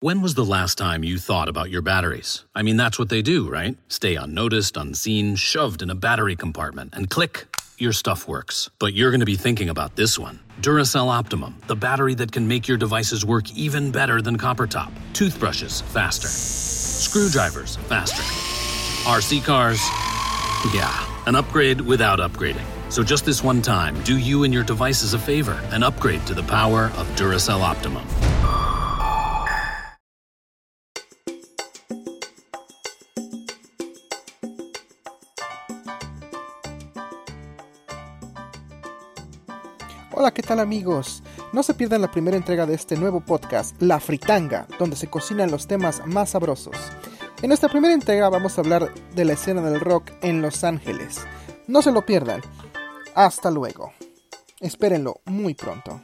When was the last time you thought about your batteries? I mean, that's what they do, right? Stay unnoticed, unseen, shoved in a battery compartment, and click, your stuff works. But you're going to be thinking about this one Duracell Optimum, the battery that can make your devices work even better than copper top. Toothbrushes, faster. Screwdrivers, faster. RC cars, yeah, an upgrade without upgrading. So just this one time, do you and your devices a favor and upgrade to the power of Duracell Optimum. Hola, ¿qué tal amigos? No se pierdan la primera entrega de este nuevo podcast, La Fritanga, donde se cocinan los temas más sabrosos. En esta primera entrega vamos a hablar de la escena del rock en Los Ángeles. No se lo pierdan. Hasta luego. Espérenlo muy pronto.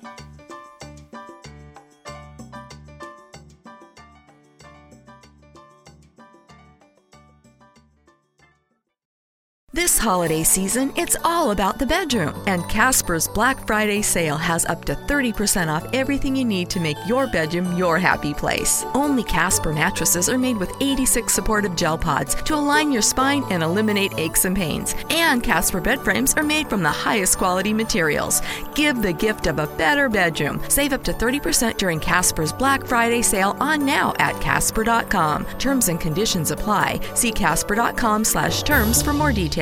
This holiday season, it's all about the bedroom, and Casper's Black Friday sale has up to 30% off everything you need to make your bedroom your happy place. Only Casper mattresses are made with 86 supportive gel pods to align your spine and eliminate aches and pains. And Casper bed frames are made from the highest quality materials. Give the gift of a better bedroom. Save up to 30% during Casper's Black Friday sale on now at casper.com. Terms and conditions apply. See casper.com slash terms for more details.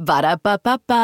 Ba da ba ba ba.